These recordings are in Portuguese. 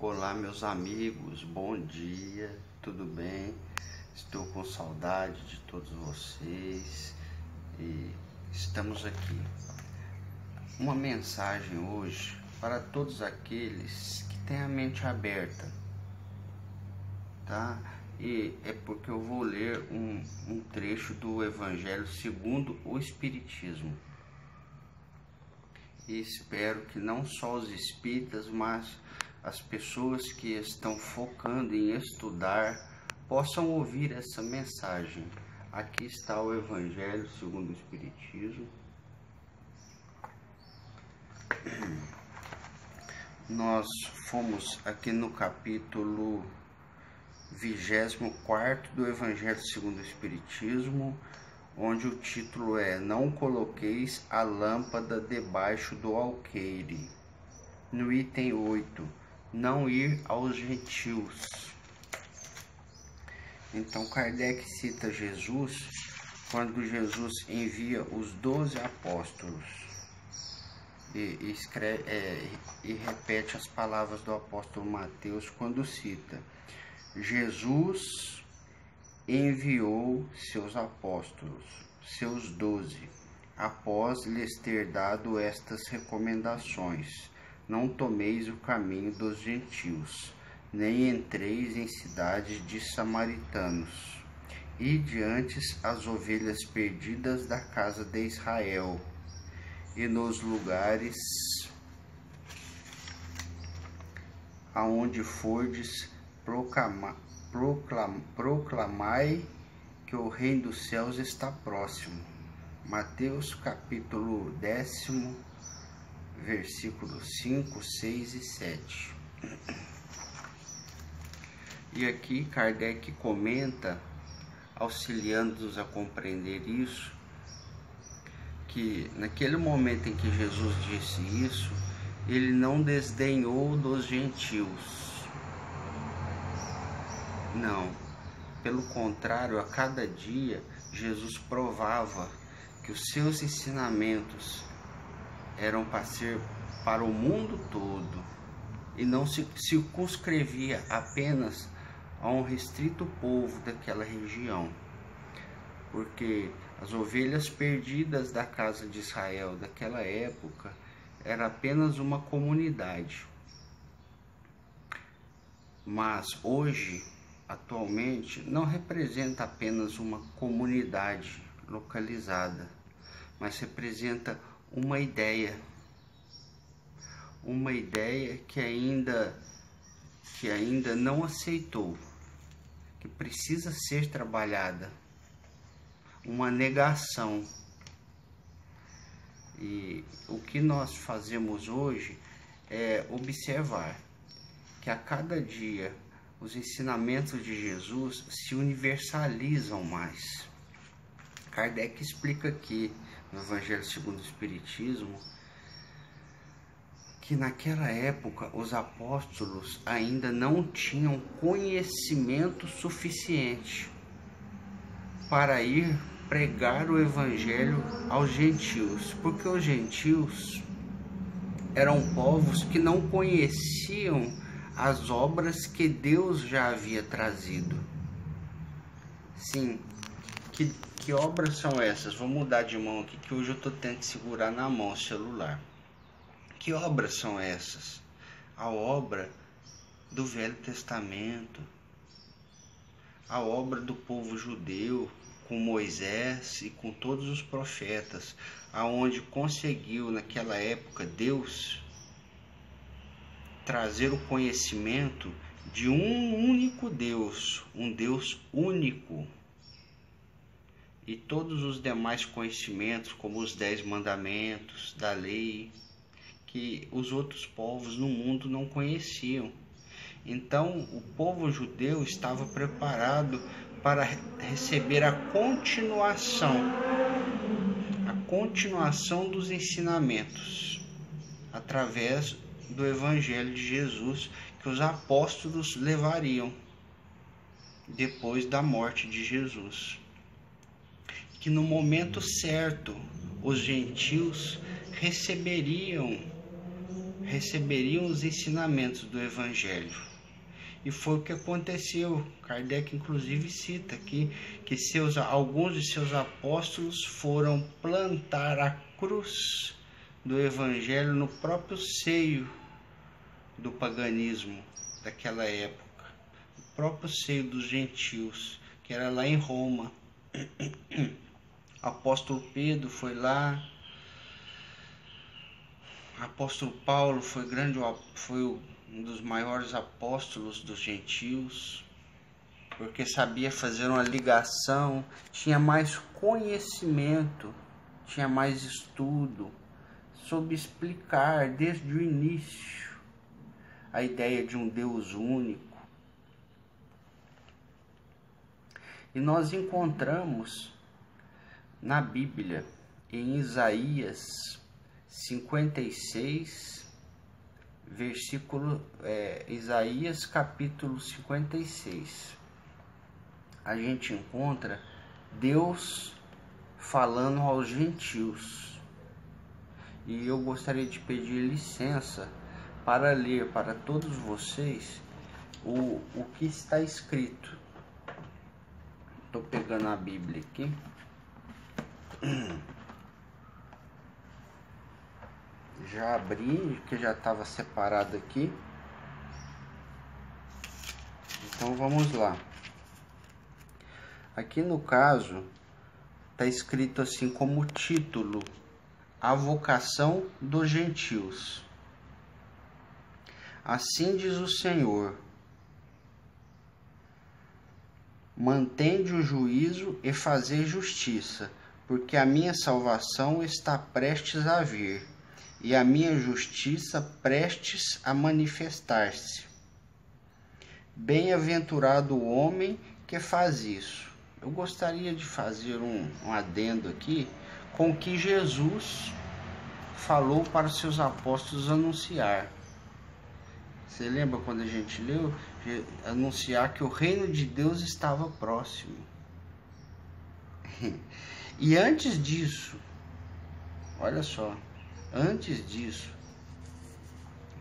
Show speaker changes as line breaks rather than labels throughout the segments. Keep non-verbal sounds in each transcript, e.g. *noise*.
Olá, meus amigos, bom dia, tudo bem? Estou com saudade de todos vocês e estamos aqui. Uma mensagem hoje para todos aqueles que têm a mente aberta, tá? E é porque eu vou ler um, um trecho do Evangelho segundo o Espiritismo e espero que não só os espíritas, mas as pessoas que estão focando em estudar possam ouvir essa mensagem. Aqui está o Evangelho segundo o Espiritismo. Nós fomos aqui no capítulo 24 do Evangelho segundo o Espiritismo, onde o título é Não coloqueis a lâmpada debaixo do alqueire. No item 8, não ir aos gentios. Então Kardec cita Jesus quando Jesus envia os doze apóstolos e, escreve, é, e repete as palavras do apóstolo Mateus quando cita Jesus enviou seus apóstolos, seus doze, após lhes ter dado estas recomendações: Não tomeis o caminho dos gentios, nem entreis em cidades de samaritanos. E diante as ovelhas perdidas da casa de Israel, e nos lugares aonde fordes proclamar proclam, proclamai que o reino dos céus está próximo. Mateus capítulo décimo, versículos 5, 6 e 7. E aqui Kardec comenta, auxiliando-nos a compreender isso, que naquele momento em que Jesus disse isso, ele não desdenhou dos gentios não. Pelo contrário, a cada dia Jesus provava que os seus ensinamentos eram para ser para o mundo todo e não se circunscrevia apenas a um restrito povo daquela região. Porque as ovelhas perdidas da casa de Israel daquela época era apenas uma comunidade. Mas hoje atualmente não representa apenas uma comunidade localizada, mas representa uma ideia. Uma ideia que ainda que ainda não aceitou, que precisa ser trabalhada. Uma negação. E o que nós fazemos hoje é observar que a cada dia os ensinamentos de Jesus se universalizam mais. Kardec explica aqui no Evangelho segundo o Espiritismo que naquela época os apóstolos ainda não tinham conhecimento suficiente para ir pregar o evangelho aos gentios, porque os gentios eram povos que não conheciam as obras que Deus já havia trazido. Sim, que, que obras são essas? Vou mudar de mão aqui, que hoje eu estou tentando segurar na mão o celular. Que obras são essas? A obra do Velho Testamento, a obra do povo judeu com Moisés e com todos os profetas, aonde conseguiu naquela época Deus trazer o conhecimento de um único Deus, um Deus único. E todos os demais conhecimentos, como os dez mandamentos da lei, que os outros povos no mundo não conheciam. Então, o povo judeu estava preparado para receber a continuação, a continuação dos ensinamentos através do Evangelho de Jesus que os apóstolos levariam depois da morte de Jesus. Que no momento certo os gentios receberiam receberiam os ensinamentos do Evangelho. E foi o que aconteceu. Kardec inclusive cita aqui que seus, alguns de seus apóstolos foram plantar a cruz do Evangelho no próprio seio do paganismo daquela época, o próprio seio dos gentios, que era lá em Roma. *coughs* apóstolo Pedro foi lá, apóstolo Paulo foi grande, foi um dos maiores apóstolos dos gentios, porque sabia fazer uma ligação, tinha mais conhecimento, tinha mais estudo, soube explicar desde o início a ideia de um Deus único. E nós encontramos na Bíblia, em Isaías 56, versículo é, Isaías capítulo 56. A gente encontra Deus falando aos gentios. E eu gostaria de pedir licença para ler para todos vocês o, o que está escrito. Estou pegando a Bíblia aqui. *clears throat* Já abri, que já estava separado aqui. Então vamos lá. Aqui no caso, está escrito assim como título: A vocação dos gentios. Assim diz o Senhor: Mantende o juízo e fazer justiça porque a minha salvação está prestes a vir e a minha justiça prestes a manifestar-se. Bem-aventurado o homem que faz isso. Eu gostaria de fazer um, um adendo aqui com o que Jesus falou para os seus apóstolos anunciar. Você lembra quando a gente leu? Anunciar que o reino de Deus estava próximo. *laughs* E antes disso, olha só, antes disso,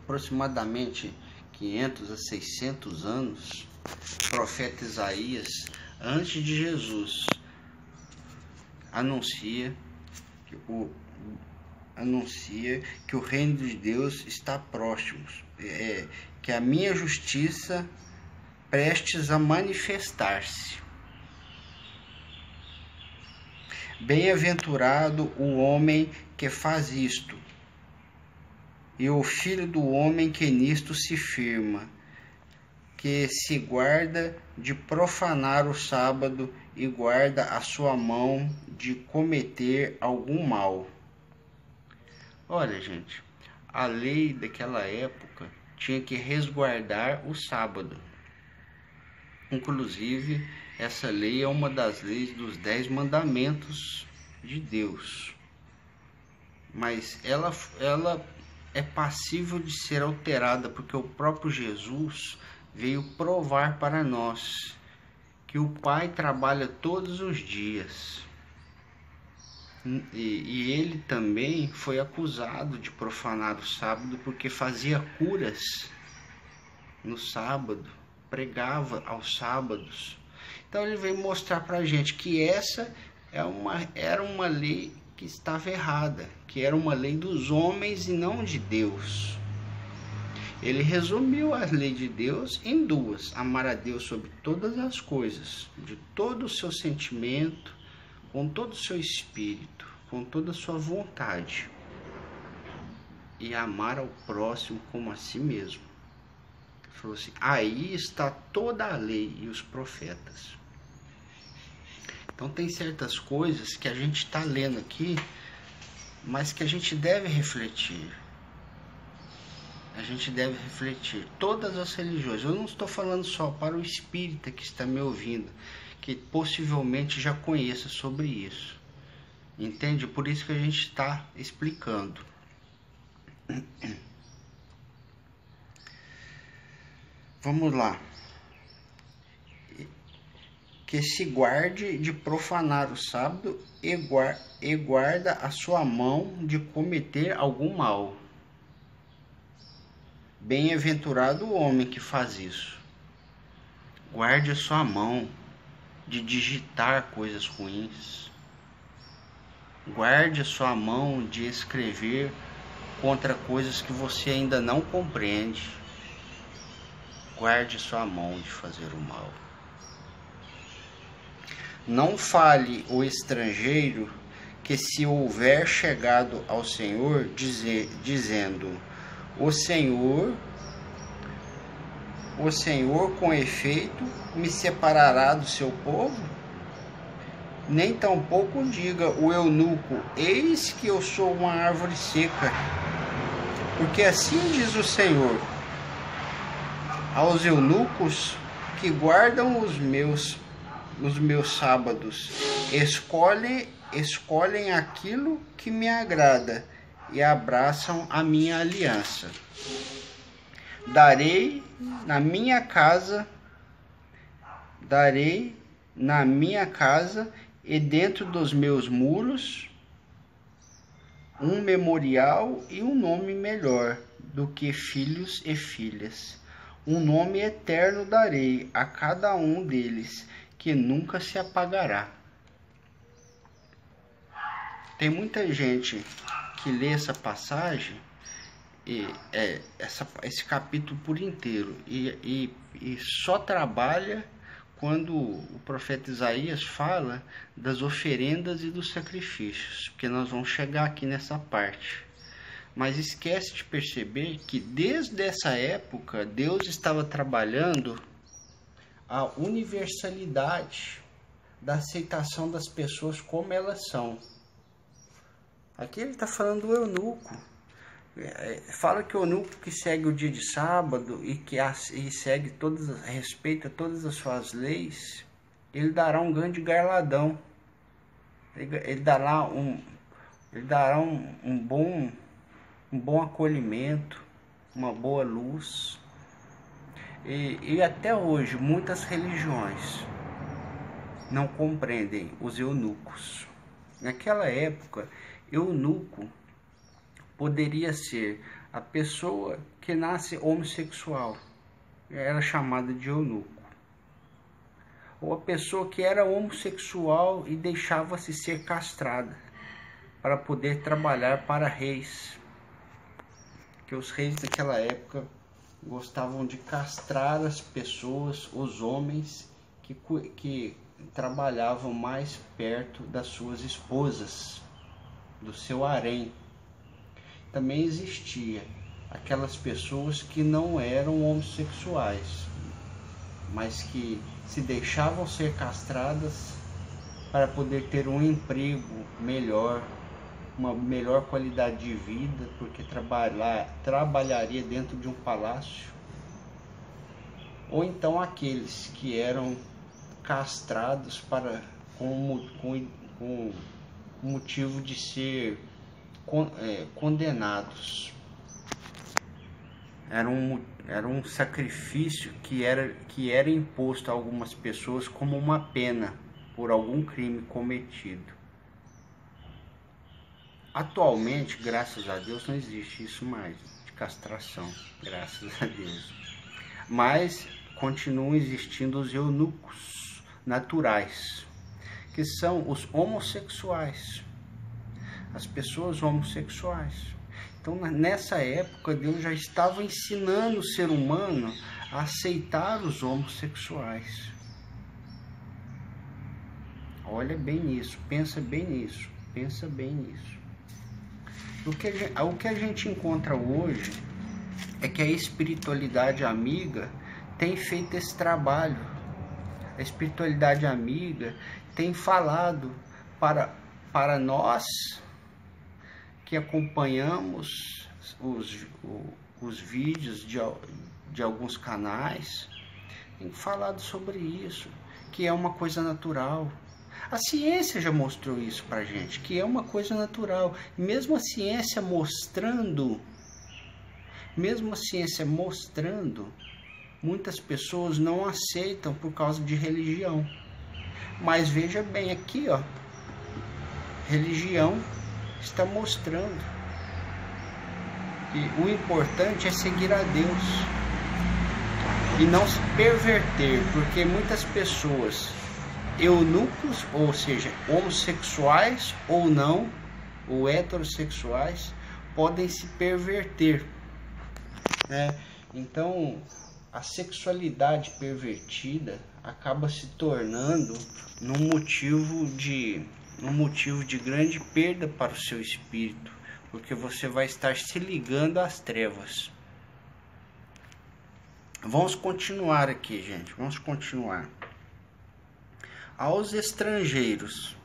aproximadamente 500 a 600 anos, o profeta Isaías, antes de Jesus, anuncia que o, anuncia que o reino de Deus está próximo, é, que a minha justiça prestes a manifestar-se. Bem-aventurado o homem que faz isto, e o filho do homem que nisto se firma, que se guarda de profanar o sábado e guarda a sua mão de cometer algum mal. Olha, gente, a lei daquela época tinha que resguardar o sábado. Inclusive, essa lei é uma das leis dos dez mandamentos de Deus. Mas ela, ela é passível de ser alterada, porque o próprio Jesus veio provar para nós que o Pai trabalha todos os dias. E, e, ele também foi acusado de profanar o sábado porque fazia curas no sábado, pregava aos sábados. Então ele veio mostrar para a gente que essa é uma, era uma lei que estava errada, que era uma lei dos homens e não de Deus. Ele resumiu a lei de Deus em duas: amar a Deus sobre todas as coisas, de todo o seu sentimento, com todo o seu espírito, com toda a sua vontade, e amar ao próximo como a si mesmo. Ele falou assim: aí está toda a lei e os profetas. Então tem certas coisas que a gente está lendo aqui, mas que a gente deve refletir. A gente deve refletir. Todas as religiões. Eu não estou falando só para o espírita que está me ouvindo, que possivelmente já conheça sobre isso. Entende? Por isso que a gente está explicando. Vamos lá que se guarde de profanar o sábado e guarda a sua mão de cometer algum mal. Bem-aventurado o homem que faz isso. Guarde a sua mão de digitar coisas ruins. Guarde a sua mão de escrever contra coisas que você ainda não compreende. Guarde sua mão de fazer o mal. Não fale o estrangeiro que se houver chegado ao Senhor dizer, dizendo: O Senhor, o Senhor com efeito me separará do seu povo? Nem tampouco diga o eunuco: Eis que eu sou uma árvore seca. Porque assim diz o Senhor aos eunucos que guardam os meus os meus sábados, escolhem escolhem aquilo que me agrada e abraçam a minha aliança. Darei na minha casa, darei na minha casa e dentro dos meus muros um memorial e um nome melhor do que filhos e filhas. Um nome eterno darei a cada um deles, que nunca se apagará. Tem muita gente que lê essa passagem e é, essa, esse capítulo por inteiro e, e, e só trabalha quando o profeta Isaías fala das oferendas e dos sacrifícios, porque nós vamos chegar aqui nessa parte. Mas esquece de perceber que desde essa época Deus estava trabalhando a universalidade da aceitação das pessoas como elas são. Aqui ele está falando do eunuco. É, fala que o eunuco que segue o dia de sábado e que e segue todas, respeita todas as suas leis, ele dará um grande garladão. Ele, ele dará um, ele dará um, um, bom, um bom acolhimento, uma boa luz. E, e até hoje muitas religiões não compreendem os eunucos. Naquela época, eunuco poderia ser a pessoa que nasce homossexual, era chamada de eunuco. Ou a pessoa que era homossexual e deixava-se ser castrada para poder trabalhar para reis. Que os reis daquela época gostavam de castrar as pessoas, os homens que, que trabalhavam mais perto das suas esposas, do seu harém. Também existia aquelas pessoas que não eram homossexuais, mas que se deixavam ser castradas para poder ter um emprego melhor, uma melhor qualidade de vida, porque trabalhar, trabalharia dentro de um palácio. Ou então aqueles que eram castrados para com, com, com motivo de ser é, condenados. Era um, era um sacrifício que era, que era imposto a algumas pessoas como uma pena por algum crime cometido. Atualmente, graças a Deus, não existe isso mais, de castração, graças a Deus. Mas continuam existindo os eunucos naturais, que são os homossexuais as pessoas homossexuais. Então, nessa época, Deus já estava ensinando o ser humano a aceitar os homossexuais. Olha bem nisso, pensa bem nisso, pensa bem nisso. O que, gente, o que a gente encontra hoje é que a espiritualidade amiga tem feito esse trabalho. A espiritualidade amiga tem falado para, para nós que acompanhamos os, os vídeos de, de alguns canais, tem falado sobre isso, que é uma coisa natural. A ciência já mostrou isso pra gente, que é uma coisa natural. Mesmo a ciência mostrando, mesmo a ciência mostrando, muitas pessoas não aceitam por causa de religião. Mas veja bem aqui, ó. Religião está mostrando que o importante é seguir a Deus e não se perverter, porque muitas pessoas, eunucos, ou seja, homossexuais ou não, ou heterossexuais, podem se perverter. Né? Então, a sexualidade pervertida acaba se tornando num motivo de um motivo de grande perda para o seu espírito, porque você vai estar se ligando às trevas. Vamos continuar aqui, gente. Vamos continuar. Aos estrangeiros,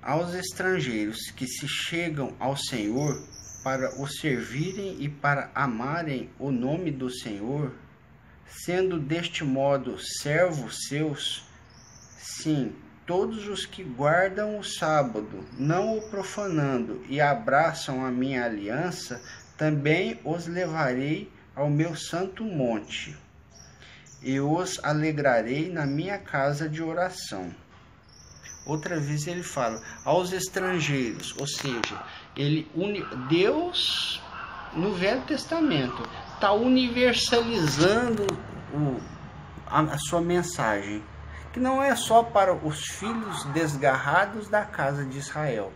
aos estrangeiros que se chegam ao Senhor para o servirem e para amarem o nome do Senhor, sendo deste modo servos seus, sim, todos os que guardam o sábado, não o profanando, e abraçam a minha aliança, também os levarei ao meu santo monte, e os alegrarei na minha casa de oração. Outra vez ele fala aos estrangeiros, ou seja, ele une Deus no Velho Testamento está universalizando o, a, a sua mensagem, que não é só para os filhos desgarrados da casa de Israel,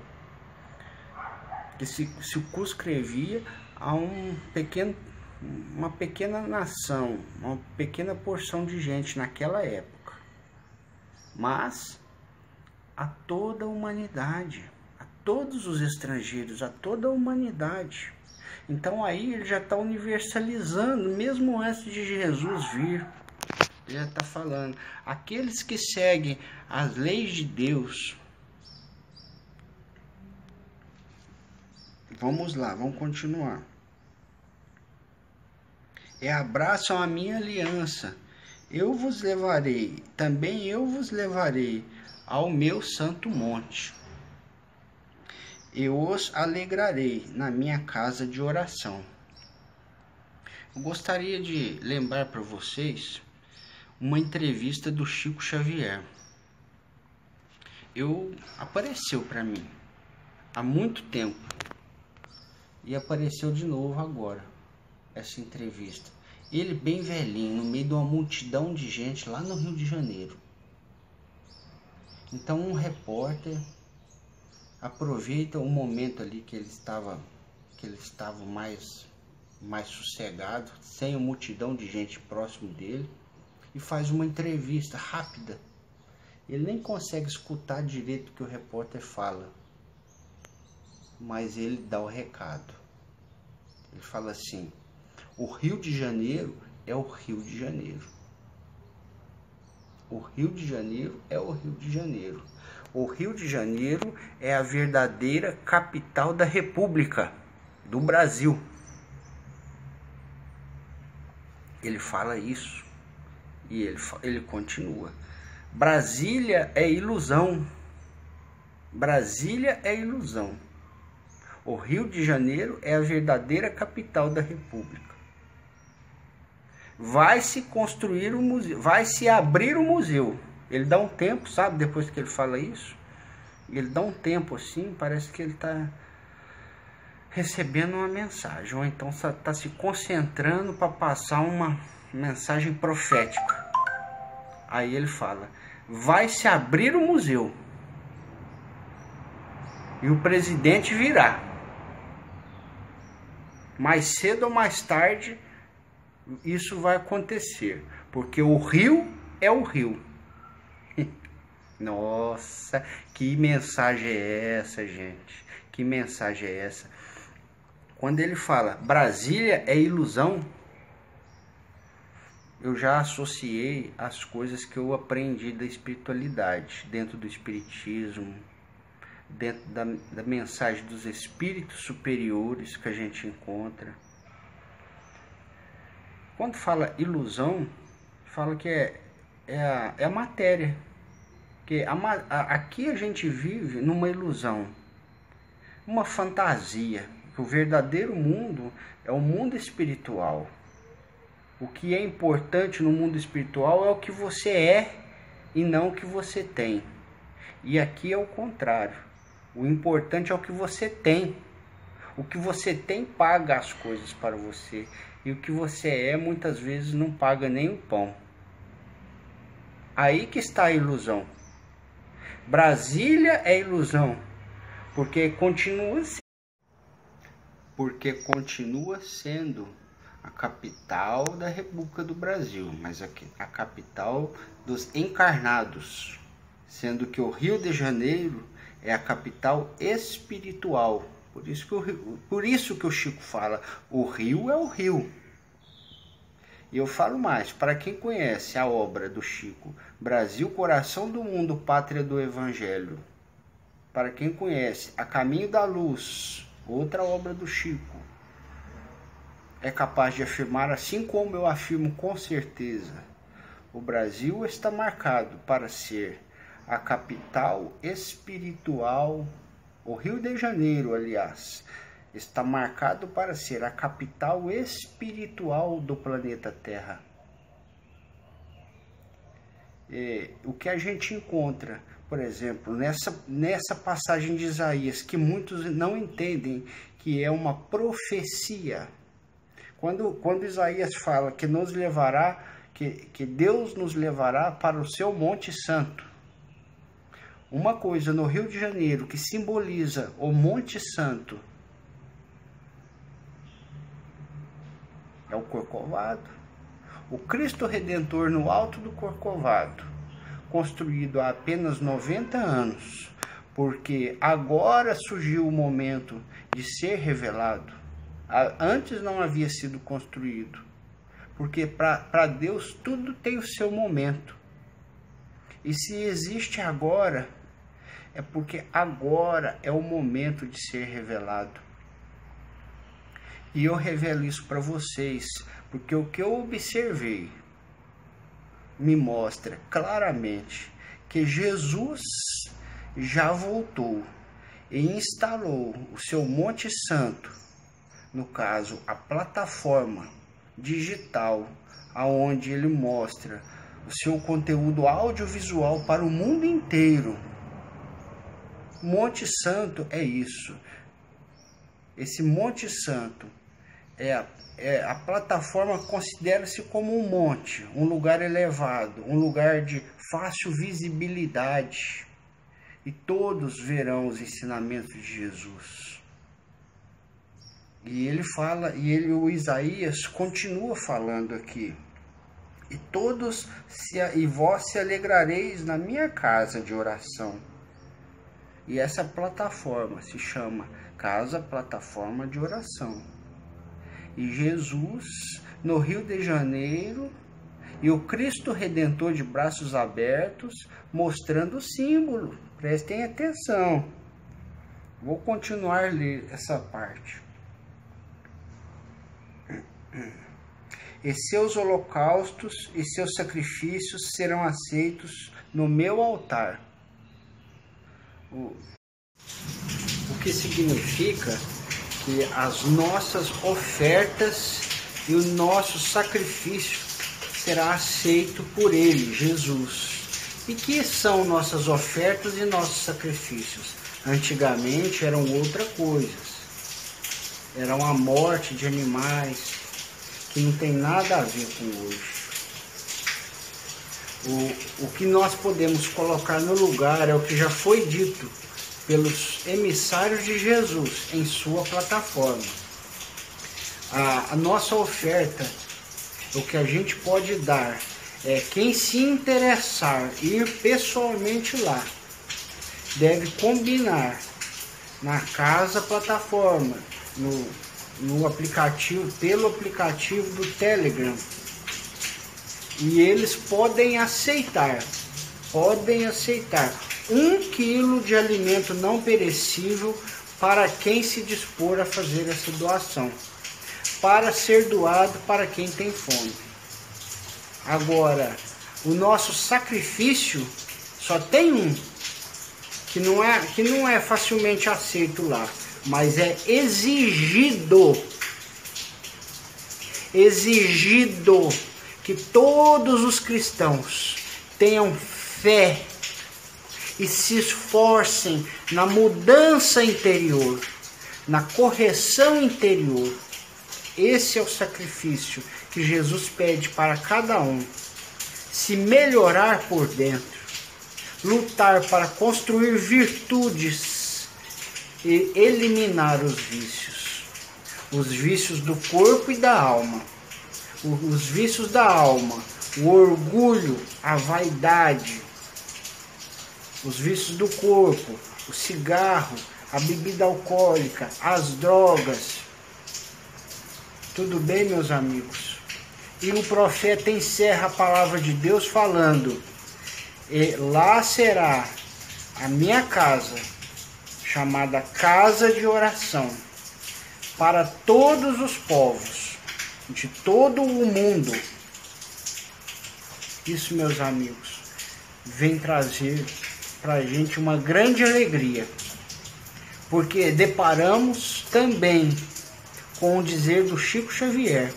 que se circunscrevia a um pequeno, uma pequena nação, uma pequena porção de gente naquela época, mas a toda a humanidade, a todos os estrangeiros, a toda a humanidade. Então aí ele já está universalizando, mesmo antes de Jesus vir. Ele já está falando. Aqueles que seguem as leis de Deus. Vamos lá, vamos continuar. É abraçam a minha aliança. Eu vos levarei, também eu vos levarei ao meu santo monte eu os alegrarei na minha casa de oração. Eu gostaria de lembrar para vocês uma entrevista do Chico Xavier. Eu apareceu para mim há muito tempo e apareceu de novo agora essa entrevista. Ele bem velhinho, no meio de uma multidão de gente lá no Rio de Janeiro. Então um repórter aproveita o momento ali que ele estava que ele estava mais mais sossegado, sem uma multidão de gente próximo dele e faz uma entrevista rápida. Ele nem consegue escutar direito o que o repórter fala, mas ele dá o recado. Ele fala assim: o Rio de Janeiro é o Rio de Janeiro. O Rio de Janeiro é o Rio de Janeiro. O Rio de Janeiro é a verdadeira capital da República do Brasil. Ele fala isso e ele, ele continua. Brasília é ilusão. Brasília é ilusão. O Rio de Janeiro é a verdadeira capital da República. Vai se construir um museu, vai se abrir um museu ele dá um tempo, sabe? Depois que ele fala isso, ele dá um tempo assim, parece que ele está recebendo uma mensagem, ou então está se concentrando para passar uma mensagem profética. Aí ele fala: vai se abrir o museu e o presidente virá. Mais cedo ou mais tarde, isso vai acontecer, porque o rio é o rio. *laughs* Nossa, que mensagem é essa, gente? Que mensagem é essa? Quando ele fala Brasília é ilusão, eu já associei as coisas que eu aprendi da espiritualidade, dentro do espiritismo, dentro da, da mensagem dos espíritos superiores que a gente encontra. Quando fala ilusão, fala que é, é, a, é a matéria porque a, a, aqui a gente vive numa ilusão, uma fantasia. O verdadeiro mundo é o mundo espiritual. O que é importante no mundo espiritual é o que você é e não o que você tem. E aqui é o contrário. O importante é o que você tem. O que você tem paga as coisas para você. E o que você é muitas vezes não paga nem o pão. Aí que está a ilusão. Brasília é ilusão, porque continua porque continua sendo a capital da República do Brasil, mas a capital dos encarnados, sendo que o Rio de Janeiro é a capital espiritual. Por isso que o, por isso que o Chico fala, o Rio é o Rio. E eu falo mais, para quem conhece a obra do Chico, Brasil, coração do mundo, pátria do Evangelho. Para quem conhece A Caminho da Luz, outra obra do Chico, é capaz de afirmar, assim como eu afirmo com certeza, o Brasil está marcado para ser a capital espiritual, o Rio de Janeiro, aliás, está marcado para ser a capital espiritual do planeta Terra. É, o que a gente encontra, por exemplo, nessa, nessa passagem de Isaías, que muitos não entendem que é uma profecia. Quando, quando Isaías fala que nos levará, que, que Deus nos levará para o seu Monte Santo. Uma coisa no Rio de Janeiro que simboliza o Monte Santo é o Corcovado. O Cristo Redentor no alto do Corcovado, construído há apenas 90 anos, porque agora surgiu o momento de ser revelado. Antes não havia sido construído, porque para Deus tudo tem o seu momento. E se existe agora, é porque agora é o momento de ser revelado. E eu revelo isso para vocês, porque o que eu observei me mostra claramente que Jesus já voltou e instalou o seu Monte Santo, no caso, a plataforma digital, aonde ele mostra o seu conteúdo audiovisual para o mundo inteiro. Monte Santo é isso. Esse Monte Santo é a, é, a plataforma considera-se como um monte, um lugar elevado, um lugar de fácil visibilidade. E todos verão os ensinamentos de Jesus. E ele fala, e ele, o Isaías continua falando aqui. E todos se, e vós se alegrareis na minha casa de oração. E essa plataforma se chama Casa Plataforma de Oração e Jesus no Rio de Janeiro e o Cristo Redentor de braços abertos mostrando o símbolo. Prestem atenção. Vou continuar a ler essa parte. E seus holocaustos e seus sacrifícios serão aceitos no meu altar. O, o que significa que as nossas ofertas e o nosso sacrifício será aceito por Ele, Jesus. E que são nossas ofertas e nossos sacrifícios? Antigamente eram outra coisas. Eram a morte de animais, que não tem nada a ver com hoje. O, o que nós podemos colocar no lugar é o que já foi dito pelos emissários de Jesus em sua plataforma. A, a nossa oferta, o que a gente pode dar, é quem se interessar ir pessoalmente lá, deve combinar na casa plataforma, no, no aplicativo, pelo aplicativo do Telegram. E eles podem aceitar, podem aceitar um quilo de alimento não perecível para quem se dispor a fazer essa doação, para ser doado para quem tem fome. Agora, o nosso sacrifício só tem um, que não é, que não é facilmente aceito lá, mas é exigido. Exigido que todos os cristãos tenham fé e se esforcem na mudança interior,
na correção interior. Esse é o sacrifício que Jesus pede para cada um. Se melhorar por dentro, lutar para construir virtudes e eliminar os vícios. Os vícios do corpo e da alma. Os vícios da alma, o orgulho, a vaidade. Os vícios do corpo, o cigarro, a bebida alcoólica, as drogas. Tudo bem, meus amigos? E o profeta encerra a palavra de Deus falando: e lá será a minha casa, chamada casa de oração, para todos os povos, de todo o mundo. Isso, meus amigos, vem trazer para a gente uma grande alegria porque deparamos também com o dizer do Chico Xavier,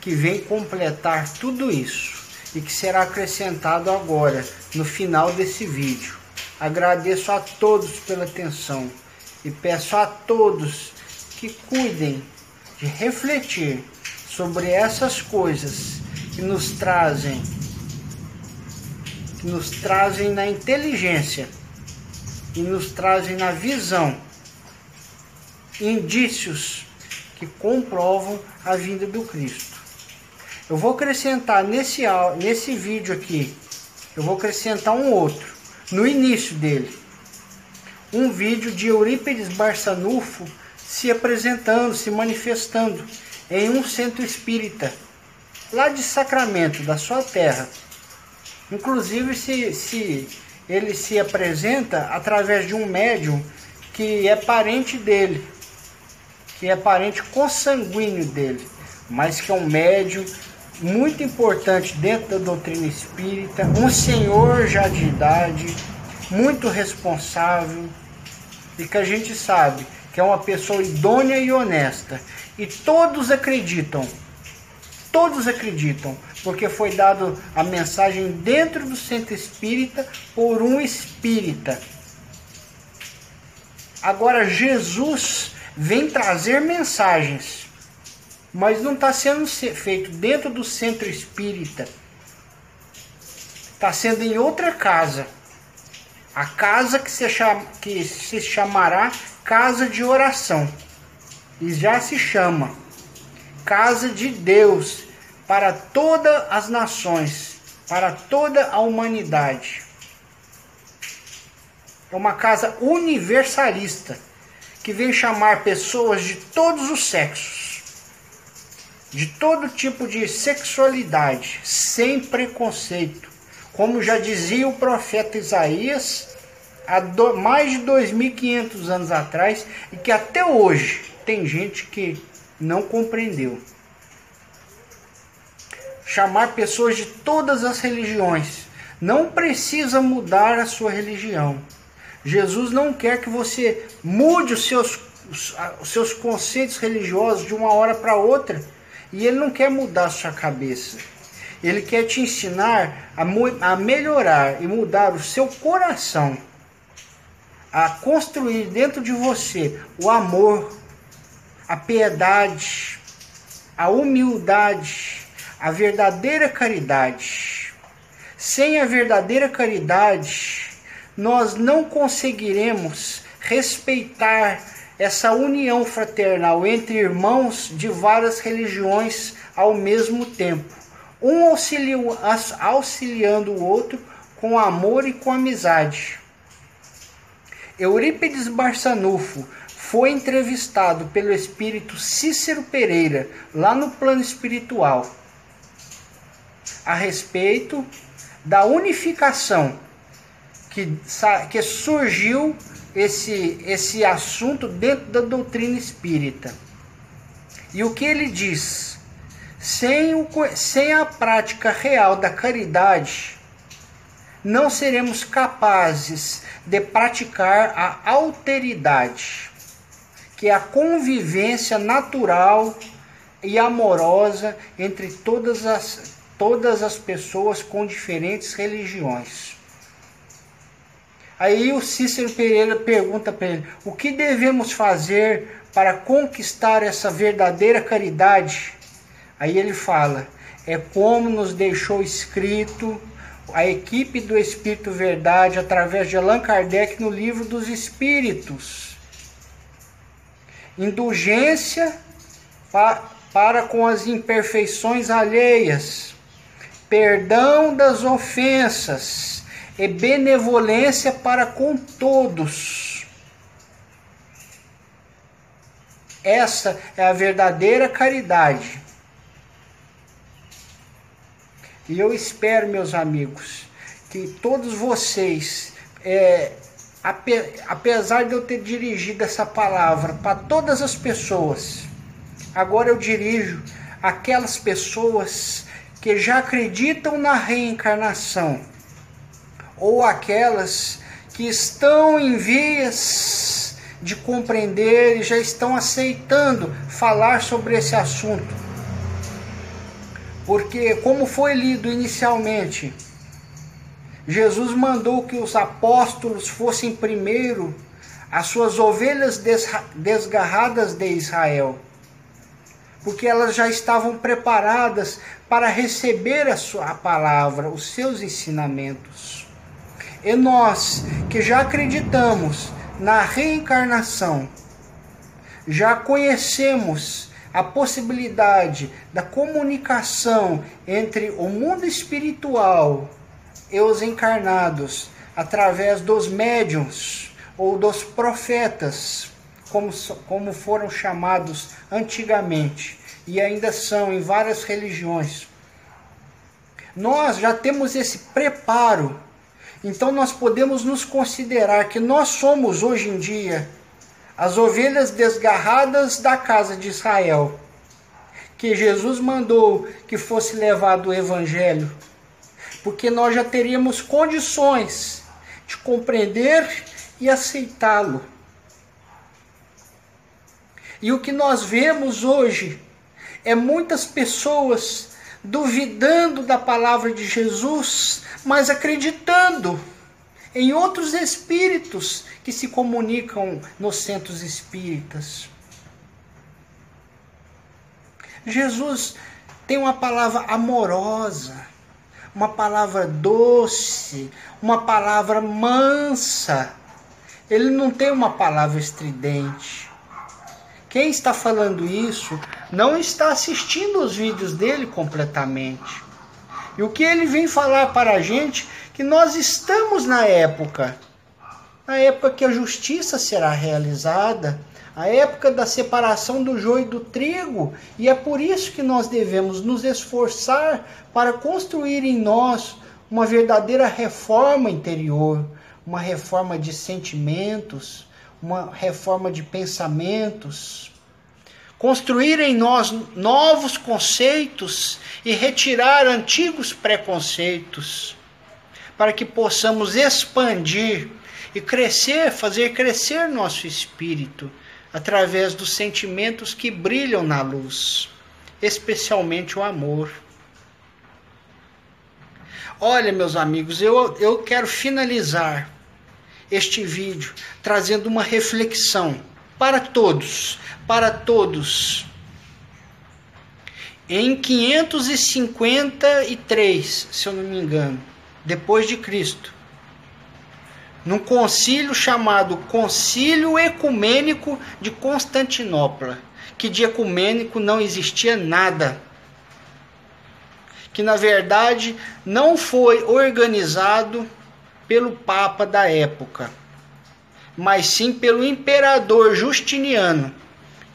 que vem completar tudo isso e que será acrescentado agora no final desse vídeo. Agradeço a todos pela atenção e peço a todos que cuidem de refletir sobre essas coisas que nos trazem que nos trazem na inteligência e nos trazem na visão indícios que comprovam a vinda do Cristo. Eu vou acrescentar nesse, nesse vídeo aqui, eu vou acrescentar um outro, no início dele. Um vídeo de Eurípides Barçanufo se apresentando, se manifestando em um centro espírita, lá de Sacramento, da sua terra. Inclusive, se, se ele se apresenta através de um médium que é parente dele, que é parente consanguíneo dele, mas que é um médium muito importante dentro da doutrina espírita, um senhor já de idade, muito responsável e que a gente sabe que é uma pessoa idônea e honesta. E todos acreditam, todos acreditam, porque foi dado a mensagem dentro do centro espírita por um espírita. Agora Jesus vem trazer mensagens, mas não está sendo feito dentro do centro espírita. Está sendo em outra casa. A casa que se, chama, que se chamará Casa de Oração. E já se chama Casa de Deus para todas as nações, para toda a humanidade. É uma casa universalista que vem chamar pessoas de todos os sexos, de todo tipo de sexualidade, sem preconceito. Como já dizia o profeta Isaías há do, mais de 2.500 anos atrás e que até hoje tem gente que não compreendeu. Chamar pessoas de todas as religiões. Não precisa mudar a sua religião Jesus não quer que você mude os seus, os seus conceitos religiosos de uma hora para outra. E Ele não quer mudar a sua cabeça. Ele quer te ensinar a, a melhorar e mudar o seu coração. A construir dentro de você o amor, a piedade, a humildade, a verdadeira caridade. Sem a verdadeira caridade, nós não conseguiremos respeitar essa união fraternal entre irmãos de várias religiões ao mesmo tempo, um auxiliando o outro com amor e com amizade. Eurípides Barçanufo foi entrevistado pelo espírito Cícero Pereira lá no plano espiritual a respeito da unificação que, que surgiu esse, esse assunto dentro da doutrina espírita. E o que ele diz? Sem, o, sem a prática real da caridade, não seremos capazes de praticar a alteridade, que é a convivência natural e amorosa entre todas as, todas as pessoas com diferentes religiões. Aí o Cícero Pereira pergunta para ele: o que devemos fazer para conquistar essa verdadeira caridade? Aí ele fala: é como nos deixou escrito a equipe do Espírito Verdade através de Allan Kardec no livro dos Espíritos. Indulgência para com as imperfeições alheias, perdão das ofensas e benevolência para com todos. Essa é a verdadeira caridade. E eu espero, meus amigos, que todos vocês, é, apesar de eu ter dirigido essa palavra para todas as pessoas, agora eu dirijo aquelas pessoas que já acreditam na reencarnação, ou aquelas que estão em vias de compreender e já estão aceitando falar sobre esse assunto porque, como foi lido inicialmente, Jesus mandou que os apóstolos fossem primeiro as suas ovelhas desgarradas de Israel, porque elas já estavam preparadas para receber a sua palavra, os seus ensinamentos. E nós, que já acreditamos na reencarnação, já conhecemos a possibilidade da comunicação entre o mundo espiritual e os encarnados através dos médiums ou dos profetas, como, como foram chamados antigamente e ainda são em várias religiões. Nós já temos esse preparo, então nós podemos nos considerar que nós somos hoje em dia as ovelhas desgarradas da casa de Israel, que Jesus mandou que fosse levado o evangelho, porque nós já teríamos condições de compreender e aceitá-lo. E o que nós vemos hoje é muitas pessoas duvidando da palavra de Jesus, mas acreditando em outros espíritos que se comunicam nos centros espíritas. Jesus tem uma palavra amorosa, uma palavra doce, uma palavra mansa. Ele não tem uma palavra estridente. Quem está falando isso não está assistindo os vídeos dele completamente. E o que ele vem falar para a gente que nós estamos na época, na época que a justiça será realizada, a época da separação do joio do trigo, e é por isso que nós devemos nos esforçar para construir em nós uma verdadeira reforma interior, uma reforma de sentimentos, uma reforma de pensamentos. Construir em nós novos conceitos e retirar antigos preconceitos para que possamos expandir e crescer, fazer crescer nosso espírito através dos sentimentos que brilham na luz, especialmente o amor. Olha, meus amigos, eu, eu quero finalizar este vídeo trazendo uma reflexão para todos, para todos. Em 553, se eu não me engano, depois de Cristo, num concílio chamado Concílio Ecumênico de Constantinopla, que de ecumênico não existia nada. Que na verdade não foi organizado pelo Papa da época, mas sim pelo imperador Justiniano,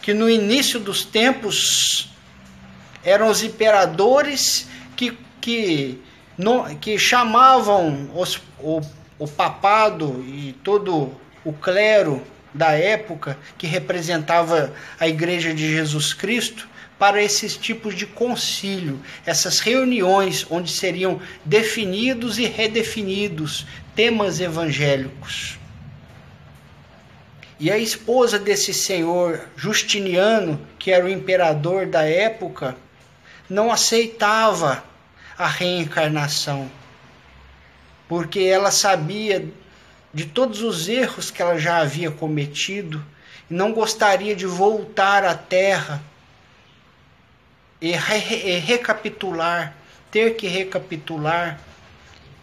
que no início dos tempos eram os imperadores que, que no, que chamavam os, o, o papado e todo o clero da época que representava a Igreja de Jesus Cristo para esses tipos de concílio, essas reuniões onde seriam definidos e redefinidos temas evangélicos. E a esposa desse senhor Justiniano, que era o imperador da época, não aceitava a reencarnação, porque ela sabia de todos os erros que ela já havia cometido não gostaria de voltar à terra e, re e recapitular, ter que recapitular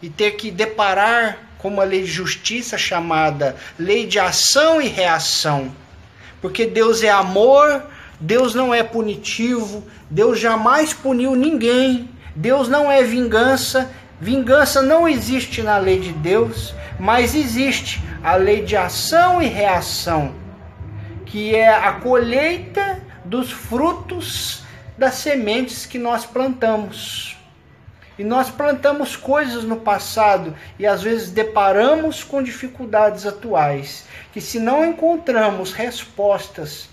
e ter que deparar com uma lei de justiça chamada lei de ação e reação. Porque Deus é amor, Deus não é punitivo, Deus jamais puniu ninguém, Deus não é vingança, vingança não existe na lei de Deus, mas existe a lei de ação e reação, que é a colheita dos frutos das sementes que nós plantamos. E nós plantamos coisas no passado e às vezes deparamos com dificuldades atuais, que se não encontramos respostas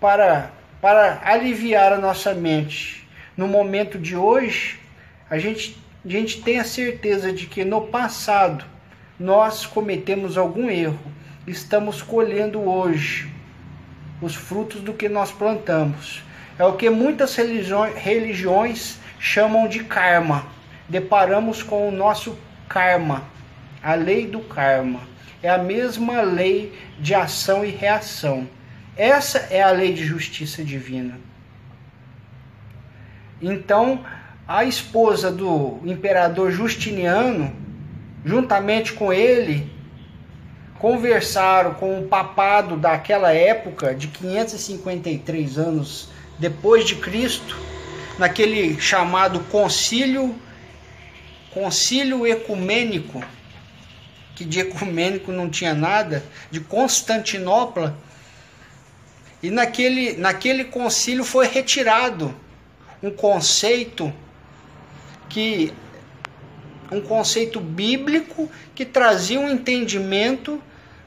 para, para aliviar a nossa mente no momento de hoje, a gente, a gente tem a certeza de que no passado nós cometemos algum erro, estamos colhendo hoje os frutos do que nós plantamos. É o que muitas religiões, chamam de karma. Deparamos com o nosso karma, a lei do karma. É a mesma lei de ação e reação. Essa é a lei de justiça divina. Então, a esposa do imperador Justiniano, juntamente com ele, conversaram com o papado daquela época, de 553 anos depois de Cristo, naquele chamado concílio concílio ecumênico, que de ecumênico não tinha nada, de Constantinopla. E naquele, naquele concílio foi retirado um conceito que um conceito bíblico que trazia um entendimento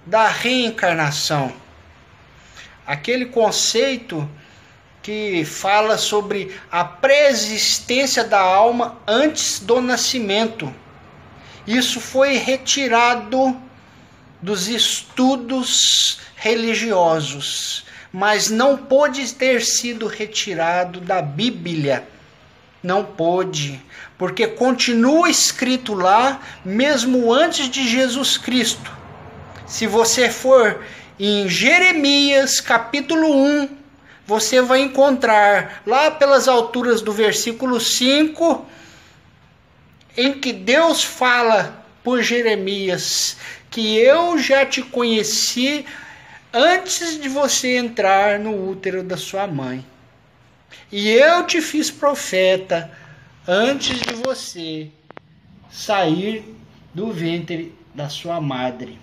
da reencarnação. Aquele conceito que fala sobre a preexistência da alma antes do nascimento. Isso foi retirado dos estudos religiosos, mas não pôde ter sido retirado da Bíblia. Não pôde, porque continua escrito lá, mesmo antes de Jesus Cristo. Se você for em Jeremias capítulo 1, você vai encontrar lá pelas alturas do versículo 5, em que Deus fala por Jeremias que eu já te conheci antes de você entrar no útero da sua mãe. E eu te fiz profeta antes de você sair do ventre da sua madre.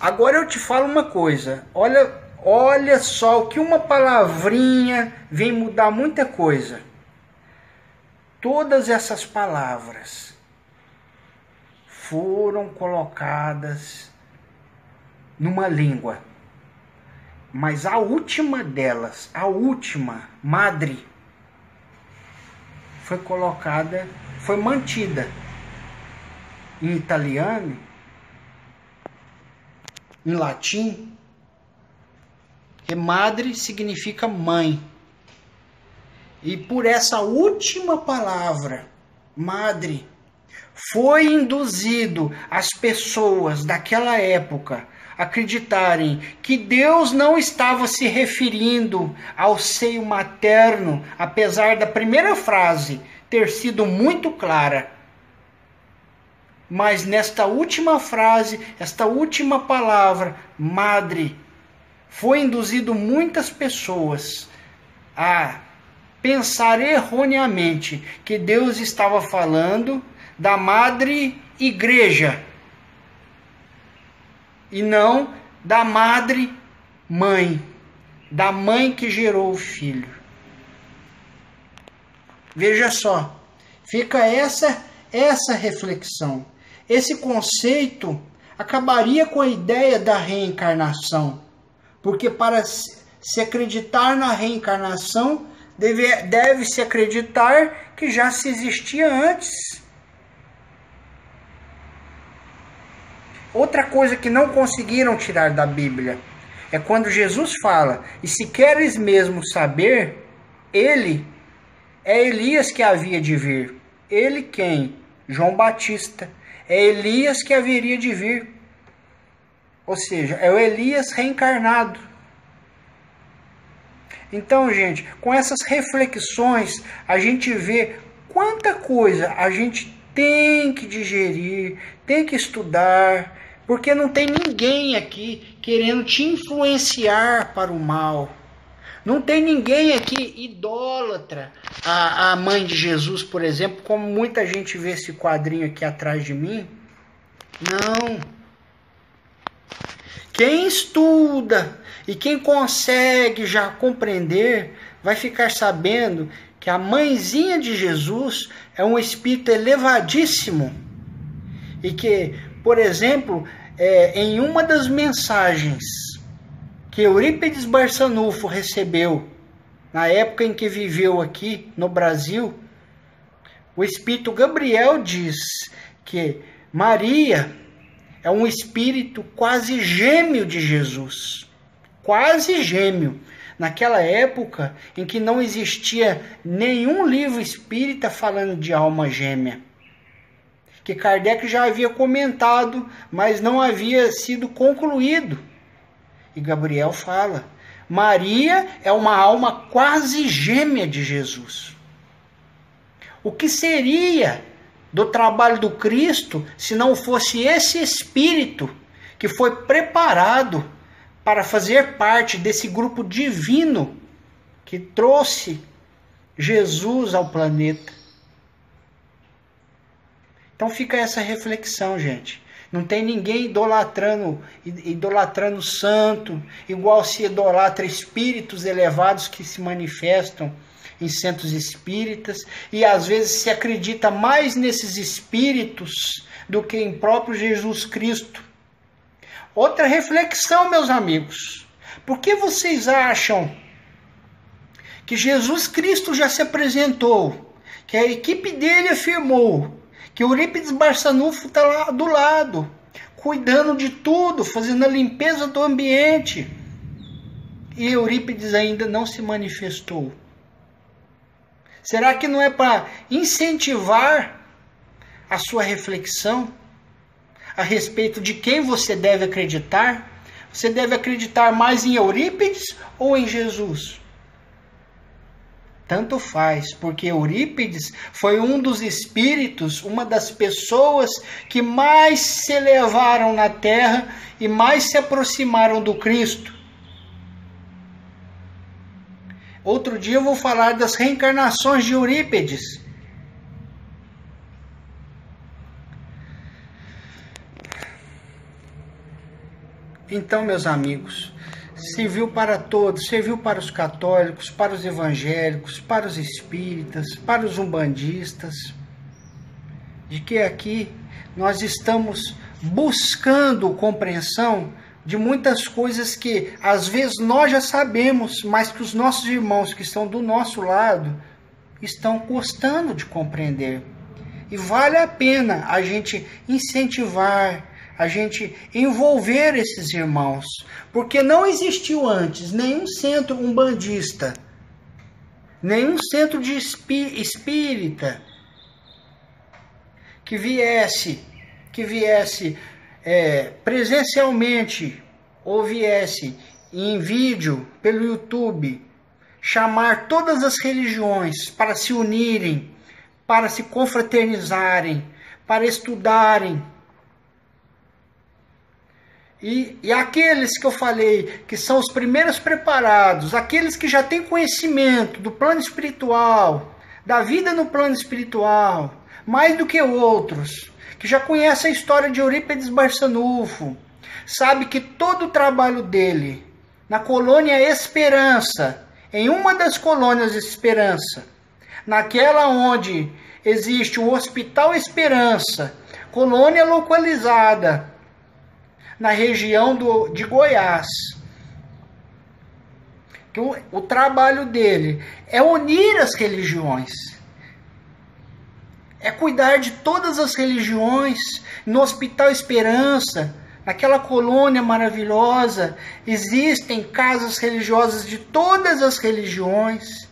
Agora eu te falo uma coisa. Olha Olha só o que uma palavrinha vem mudar muita coisa. Todas essas palavras foram colocadas numa língua. Mas a última delas, a última, madre, foi colocada, foi mantida em italiano, em latim, e madre significa mãe. E por essa última palavra, madre, foi induzido as pessoas daquela época acreditarem que Deus não estava se referindo ao seio materno, apesar da primeira frase ter sido muito clara. Mas nesta última frase, esta última palavra, madre, foi induzido muitas pessoas a pensar erroneamente que Deus estava falando da madre igreja e não da madre mãe, da mãe que gerou o filho. Veja só, fica essa essa reflexão. Esse conceito acabaria com a ideia da reencarnação porque para se acreditar na reencarnação, deve, deve se acreditar que já se existia antes. Outra coisa que não conseguiram tirar da Bíblia é quando Jesus fala: E se queres mesmo saber, ele é Elias que havia de vir. Ele quem? João Batista. É Elias que haveria de vir. Ou seja, é o Elias reencarnado. Então, gente, com essas reflexões, a gente vê quanta coisa a gente tem que digerir, tem que estudar, porque não tem ninguém aqui querendo te influenciar para o mal. Não tem ninguém aqui idólatra a, a mãe de Jesus, por exemplo, como muita gente vê esse quadrinho aqui atrás de mim. Não. Quem estuda e quem consegue já compreender vai ficar sabendo que a mãezinha de Jesus é um espírito elevadíssimo. E que, por exemplo, é, em uma das mensagens que Eurípides Barçanufo recebeu na época em que viveu aqui no Brasil, o Espírito Gabriel diz que Maria é um espírito quase gêmeo de Jesus. Quase gêmeo. Naquela época em que não existia nenhum livro espírita falando de alma gêmea. Que Kardec já havia comentado, mas não havia sido concluído e Gabriel fala: Maria é uma alma quase gêmea de Jesus. O que seria do trabalho do Cristo se não fosse esse espírito que foi preparado para fazer parte desse grupo divino que trouxe Jesus ao planeta? Então fica essa reflexão, gente. Não tem ninguém idolatrando, idolatrando santo, igual se idolatra espíritos elevados que se manifestam em centros espíritas e às vezes se acredita mais nesses espíritos do que em próprio Jesus Cristo. Outra reflexão, meus amigos. Por que vocês acham que Jesus Cristo já se apresentou, que a equipe dele afirmou que Eurípides Barçanufo está lá do lado, cuidando de tudo, fazendo a limpeza do ambiente. E Eurípides ainda não se manifestou. Será que não é para incentivar a sua reflexão a respeito de quem você deve acreditar? Você deve acreditar mais em Eurípides ou em Jesus? Tanto faz, porque Eurípides foi um dos espíritos, uma das pessoas que mais se elevaram na terra e mais se aproximaram do Cristo. Outro dia eu vou falar das reencarnações de Eurípides. Então, meus amigos, serviu para todos, serviu para os católicos, para os evangélicos, para os espíritas, para os umbandistas, de que aqui nós estamos buscando compreensão de muitas coisas que às vezes nós já sabemos, mas que os nossos irmãos que estão do nosso lado estão custando de compreender. E vale a pena a gente incentivar, a gente envolver esses irmãos, porque não existiu antes nenhum centro umbandista, nenhum centro de espí espírita que viesse, que viesse é, presencialmente ou viesse em vídeo pelo YouTube chamar todas as religiões para se unirem, para se confraternizarem, para estudarem. E, e aqueles que eu falei que são os primeiros preparados, aqueles que já têm conhecimento do plano espiritual, da vida no plano espiritual, mais do que outros, que já conhecem a história de Eurípides Barçanufo, sabe que todo o trabalho dele na colônia Esperança, em uma das colônias Esperança, naquela onde existe o Hospital Esperança, colônia localizada na região do, de Goiás. Que o, o trabalho dele é unir as religiões, é cuidar de todas as religiões. No Hospital Esperança, naquela colônia maravilhosa, existem casas religiosas de todas as religiões.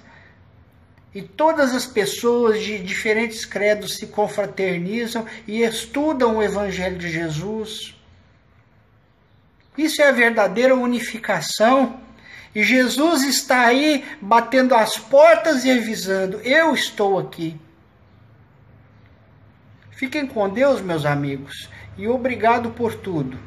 E todas as pessoas de diferentes credos se confraternizam e estudam o Evangelho de Jesus. Isso é a verdadeira unificação. E Jesus está aí batendo as portas e avisando: Eu estou aqui. Fiquem com Deus, meus amigos, e obrigado por tudo.